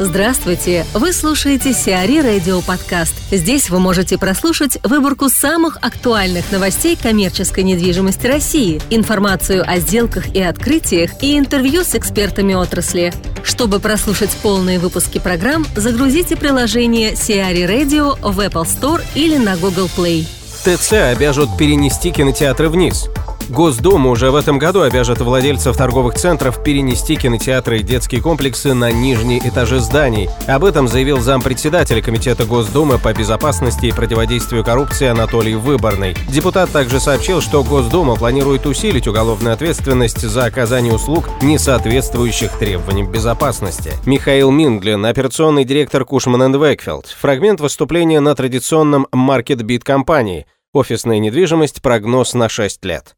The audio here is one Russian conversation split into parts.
Здравствуйте! Вы слушаете Сиари Радио Подкаст. Здесь вы можете прослушать выборку самых актуальных новостей коммерческой недвижимости России, информацию о сделках и открытиях и интервью с экспертами отрасли. Чтобы прослушать полные выпуски программ, загрузите приложение Сиари Radio в Apple Store или на Google Play. ТЦ обяжут перенести кинотеатры вниз. Госдума уже в этом году обяжет владельцев торговых центров перенести кинотеатры и детские комплексы на нижние этажи зданий. Об этом заявил зампредседателя Комитета Госдумы по безопасности и противодействию коррупции Анатолий Выборный. Депутат также сообщил, что Госдума планирует усилить уголовную ответственность за оказание услуг, не соответствующих требованиям безопасности. Михаил Минглин, операционный директор Кушман Векфилд. Фрагмент выступления на традиционном Beat компании. Офисная недвижимость, прогноз на 6 лет.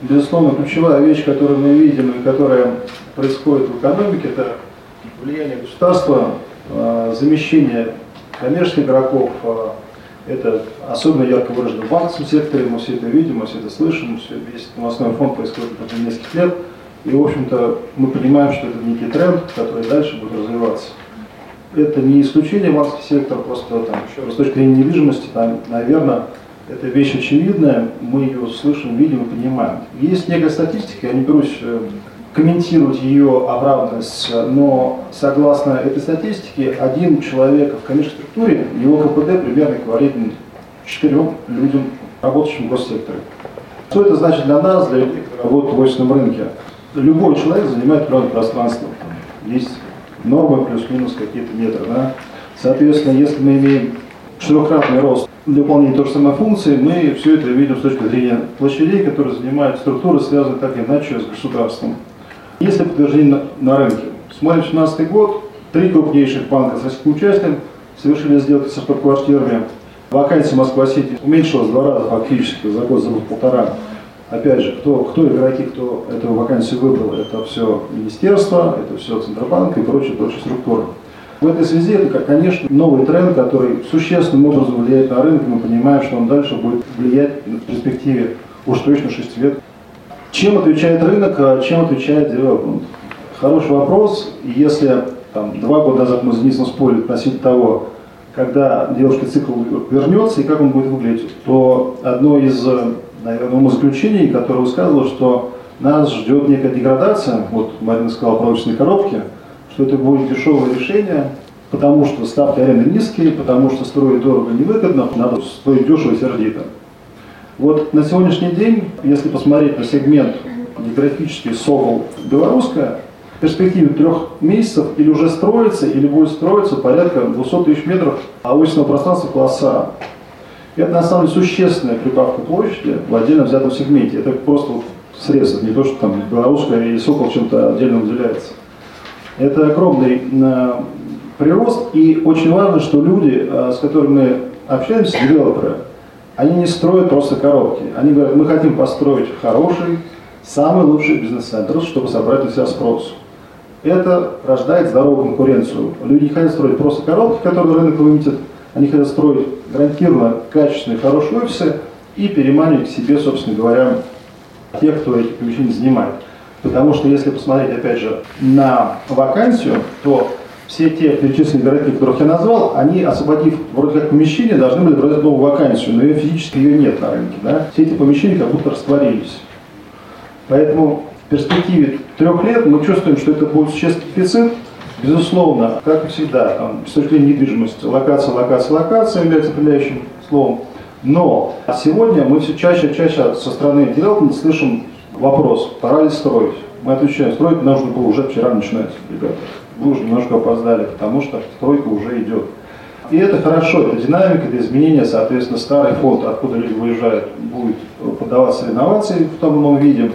Безусловно, ключевая вещь, которую мы видим и которая происходит в экономике, это влияние государства, а, замещение коммерческих игроков, а, это особенно ярко выражено в банковском секторе, мы все это видим, мы все это слышим, все, весь новостной фонд происходит уже нескольких лет. И, в общем-то, мы понимаем, что это некий тренд, который дальше будет развиваться. Это не исключение банковский сектор, просто там, с точки зрения недвижимости, там, наверное, это вещь очевидная, мы ее слышим, видим и понимаем. Есть некая статистика, я не берусь э, комментировать ее оправданность, но согласно этой статистике, один человек в коммерческой структуре, его КПД примерно эквивалентен четырем людям, работающим в госсекторе. Что это значит для нас, для людей, которые работают в офисном рынке? Любой человек занимает определенное пространство. Есть нормы плюс-минус какие-то метры. Да? Соответственно, если мы имеем четырехкратный рост для выполнения той же самой функции, мы все это видим с точки зрения площадей, которые занимают структуры, связанные так или иначе с государством. Есть ли подтверждение на, на рынке? Смотрим 2017 год, три крупнейших банка с российским участием совершили сделки со штаб-квартирами. Вакансия Москва-Сити уменьшилась в два раза фактически за год, за год полтора. Опять же, кто, кто игроки, кто эту вакансию выбрал, это все министерство, это все Центробанк и прочие, прочие структуры. В этой связи это, конечно, новый тренд, который существенным образом влияет на рынок. Мы понимаем, что он дальше будет влиять в перспективе уж точно 6 лет. Чем отвечает рынок, а чем отвечает девелопмент? Хороший вопрос. Если там, два года назад мы с Денисом спорили относительно того, когда девушка цикл вернется и как он будет выглядеть, то одно из, наверное, умозаключений, которое высказывало, что нас ждет некая деградация, вот Марина сказала про офисные коробки, что это будет дешевое решение, потому что ставки аренды низкие, потому что строить дорого невыгодно, надо строить дешево и сердито. Вот на сегодняшний день, если посмотреть на сегмент географический Сокол белорусская, в перспективе трех месяцев или уже строится, или будет строиться порядка 200 тысяч метров офисного пространства класса Это на самом деле существенная прибавка площади в отдельно взятом сегменте. Это просто срез, не то, что там белорусская или Сокол чем-то отдельно выделяется. Это огромный э, прирост, и очень важно, что люди, э, с которыми мы общаемся, девелоперы, они не строят просто коробки. Они говорят, мы хотим построить хороший, самый лучший бизнес-центр, чтобы собрать на себя спрос. Это рождает здоровую конкуренцию. Люди не хотят строить просто коробки, которые рынок выметит, они хотят строить гарантированно качественные, хорошие офисы и переманивать к себе, собственно говоря, тех, кто эти помещения занимает. Потому что если посмотреть, опять же, на вакансию, то все те перечисленные игроки, которых я назвал, они, освободив вроде как помещение, должны были брать новую вакансию, но ее физически ее нет на рынке. Да? Все эти помещения как будто растворились. Поэтому в перспективе трех лет мы чувствуем, что это будет существенный дефицит. Безусловно, как и всегда, там, с точки зрения недвижимости, локация, локация, локация является определяющим словом. Но сегодня мы все чаще и чаще со стороны девелопмента слышим Вопрос, пора ли строить? Мы отвечаем, строить нужно было уже вчера начинать, ребята. Вы уже немножко опоздали, потому что стройка уже идет. И это хорошо, это динамика, это изменение, соответственно, старый фонд, откуда люди выезжают, будет подаваться реновации в том новом виде.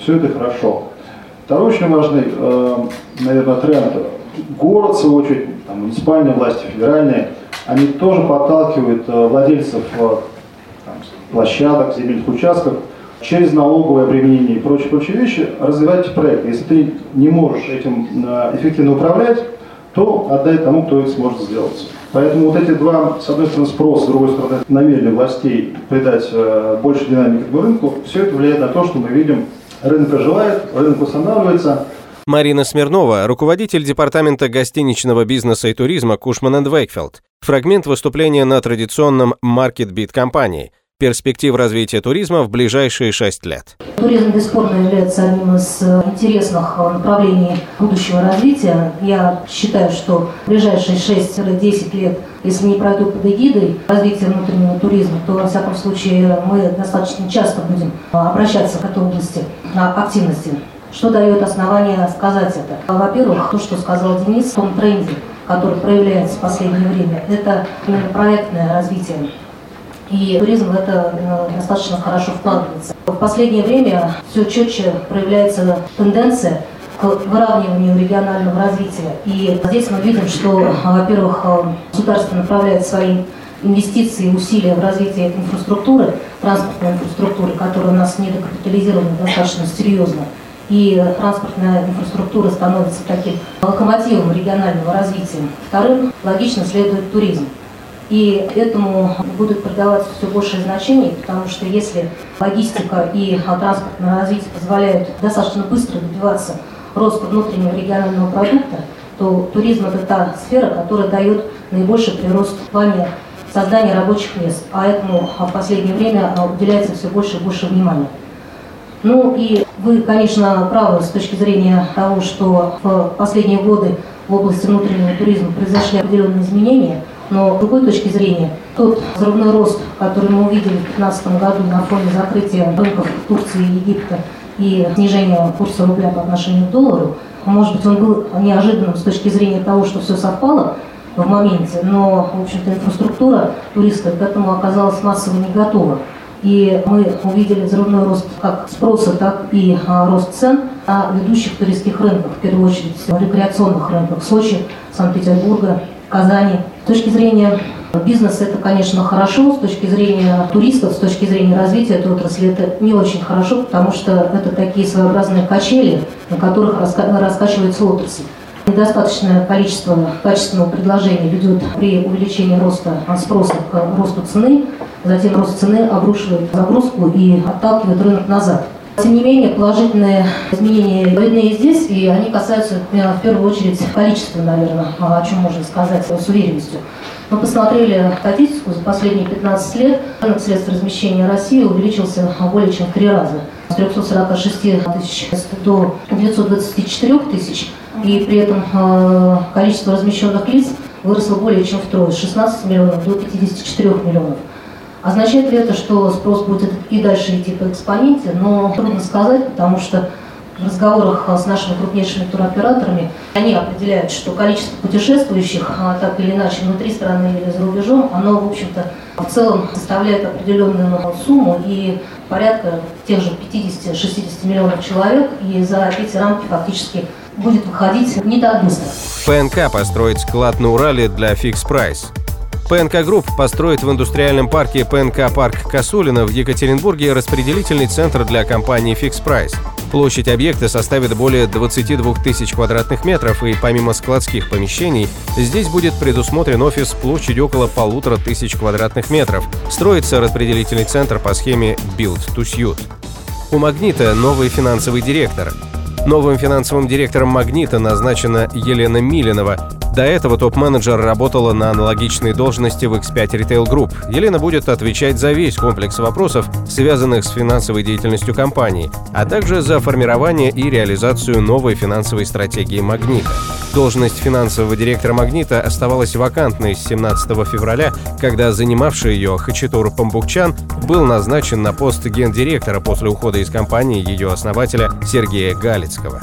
Все это хорошо. Второй очень важный, э, наверное, тренд. Город, в свою очередь, там, муниципальные власти, федеральные, они тоже подталкивают э, владельцев э, там, площадок, земельных участков через налоговое применение и прочие-прочие вещи развивать эти проекты. Если ты не можешь этим э, эффективно управлять, то отдай тому, кто это сможет сделать. Поэтому вот эти два, с одной стороны, спрос, с другой стороны, намерение властей придать э, больше динамики к рынку, все это влияет на то, что мы видим, рынок оживает, рынок восстанавливается. Марина Смирнова, руководитель департамента гостиничного бизнеса и туризма Кушман Вейкфилд. Фрагмент выступления на традиционном Market Beat компании – перспектив развития туризма в ближайшие шесть лет. Туризм бесспорно является одним из э, интересных э, направлений будущего развития. Я считаю, что в ближайшие 6-10 лет, если не пройдут под эгидой развития внутреннего туризма, то, во всяком случае, мы достаточно часто будем э, обращаться к этой области активности. Что дает основание сказать это? Во-первых, то, что сказал Денис, в том тренде, который проявляется в последнее время, это именно проектное развитие и туризм это э, достаточно хорошо вкладывается. В последнее время все четче проявляется тенденция к выравниванию регионального развития. И здесь мы видим, что, во-первых, э, государство направляет свои инвестиции и усилия в развитие инфраструктуры, транспортной инфраструктуры, которая у нас недокапитализирована достаточно серьезно. И транспортная инфраструктура становится таким локомотивом регионального развития. Вторым, логично следует туризм. И этому будет придаваться все большее значение, потому что если логистика и транспортное развитие позволяют достаточно быстро добиваться роста внутреннего регионального продукта, то туризм – это та сфера, которая дает наибольший прирост в плане создания рабочих мест, а этому в последнее время уделяется все больше и больше внимания. Ну и вы, конечно, правы с точки зрения того, что в последние годы в области внутреннего туризма произошли определенные изменения – но с другой точки зрения, тот взрывной рост, который мы увидели в 2015 году на фоне закрытия рынков Турции и Египта и снижения курса рубля по отношению к доллару, может быть, он был неожиданным с точки зрения того, что все совпало в моменте, но, в общем-то, инфраструктура туристов к этому оказалась массово не готова. И мы увидели взрывной рост как спроса, так и а, рост цен на ведущих туристских рынках, в первую очередь рекреационных рынках Сочи, Санкт-Петербурга, Казани. С точки зрения бизнеса это, конечно, хорошо, с точки зрения туристов, с точки зрения развития этой отрасли это не очень хорошо, потому что это такие своеобразные качели, на которых раска раскачивается отрасль. Недостаточное количество качественного предложения ведет при увеличении роста спроса к росту цены, затем рост цены обрушивает загрузку и отталкивает рынок назад. Тем не менее, положительные изменения видны и здесь, и они касаются э, в первую очередь количества, наверное, о чем можно сказать с уверенностью. Мы посмотрели статистику за последние 15 лет. Рынок средств размещения России увеличился более чем в три раза. С 346 тысяч до 924 тысяч. И при этом э, количество размещенных лиц выросло более чем втрое, с 16 миллионов до 54 миллионов. Означает ли это, что спрос будет и дальше идти по экспоненте? Но трудно сказать, потому что в разговорах с нашими крупнейшими туроператорами они определяют, что количество путешествующих, а, так или иначе, внутри страны или за рубежом, оно, в общем-то, в целом составляет определенную сумму и порядка тех же 50-60 миллионов человек, и за эти рамки фактически будет выходить не так быстро. ПНК построить склад на Урале для Fix Price. ПНК Групп построит в индустриальном парке ПНК Парк Косулино в Екатеринбурге распределительный центр для компании Fix Price. Площадь объекта составит более 22 тысяч квадратных метров, и помимо складских помещений, здесь будет предусмотрен офис площадью около полутора тысяч квадратных метров. Строится распределительный центр по схеме Build to Suit. У «Магнита» новый финансовый директор. Новым финансовым директором «Магнита» назначена Елена Милинова. До этого топ-менеджер работала на аналогичной должности в X5 Retail Group. Елена будет отвечать за весь комплекс вопросов, связанных с финансовой деятельностью компании, а также за формирование и реализацию новой финансовой стратегии «Магнита». Должность финансового директора «Магнита» оставалась вакантной с 17 февраля, когда занимавший ее Хачатур Памбукчан был назначен на пост гендиректора после ухода из компании ее основателя Сергея Галицкого.